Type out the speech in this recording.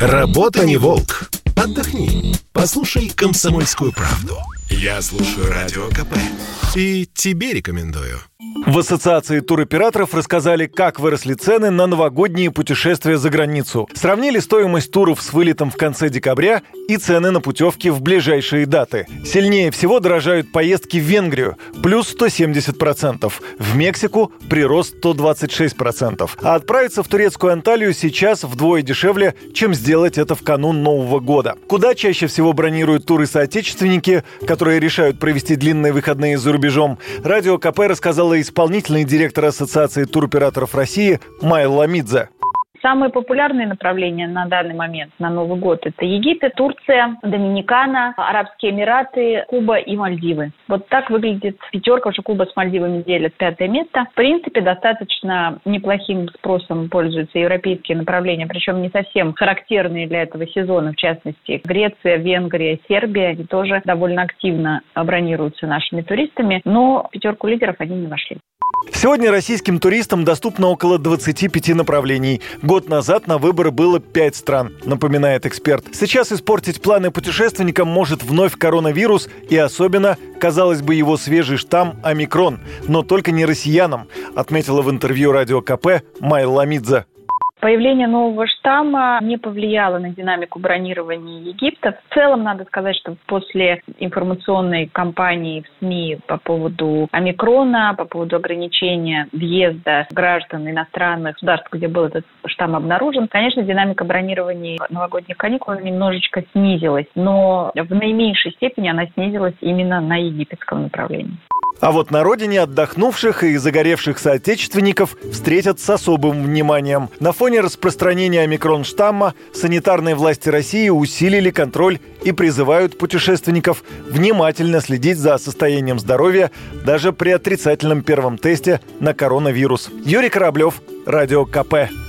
Работа не волк. Отдохни. Послушай комсомольскую правду. Я слушаю радио КП. И тебе рекомендую. В Ассоциации туроператоров рассказали, как выросли цены на новогодние путешествия за границу. Сравнили стоимость туров с вылетом в конце декабря и цены на путевки в ближайшие даты. Сильнее всего дорожают поездки в Венгрию – плюс 170%, в Мексику – прирост 126%. А отправиться в турецкую Анталию сейчас вдвое дешевле, чем сделать это в канун Нового года. Куда чаще всего бронируют туры соотечественники, которые решают провести длинные выходные за рубежом, Радио КП рассказала исполнительный директор Ассоциации туроператоров России Майя Ламидзе. Самые популярные направления на данный момент, на Новый год, это Египет, Турция, Доминикана, Арабские Эмираты, Куба и Мальдивы. Вот так выглядит пятерка, уже Куба с Мальдивами делят пятое место. В принципе, достаточно неплохим спросом пользуются европейские направления, причем не совсем характерные для этого сезона, в частности, Греция, Венгрия, Сербия, они тоже довольно активно бронируются нашими туристами, но пятерку лидеров они не вошли. Сегодня российским туристам доступно около 25 направлений. Год назад на выборы было 5 стран, напоминает эксперт. Сейчас испортить планы путешественникам может вновь коронавирус и особенно, казалось бы, его свежий штамм омикрон. Но только не россиянам, отметила в интервью радио КП Майя Ламидзе. Появление нового штамма не повлияло на динамику бронирования Египта. В целом, надо сказать, что после информационной кампании в СМИ по поводу омикрона, по поводу ограничения въезда граждан иностранных государств, где был этот штамм обнаружен, конечно, динамика бронирования новогодних каникул немножечко снизилась, но в наименьшей степени она снизилась именно на египетском направлении. А вот на родине отдохнувших и загоревших соотечественников встретят с особым вниманием. На фоне распространения омикрон-штамма санитарные власти России усилили контроль и призывают путешественников внимательно следить за состоянием здоровья даже при отрицательном первом тесте на коронавирус. Юрий Кораблев, Радио КП.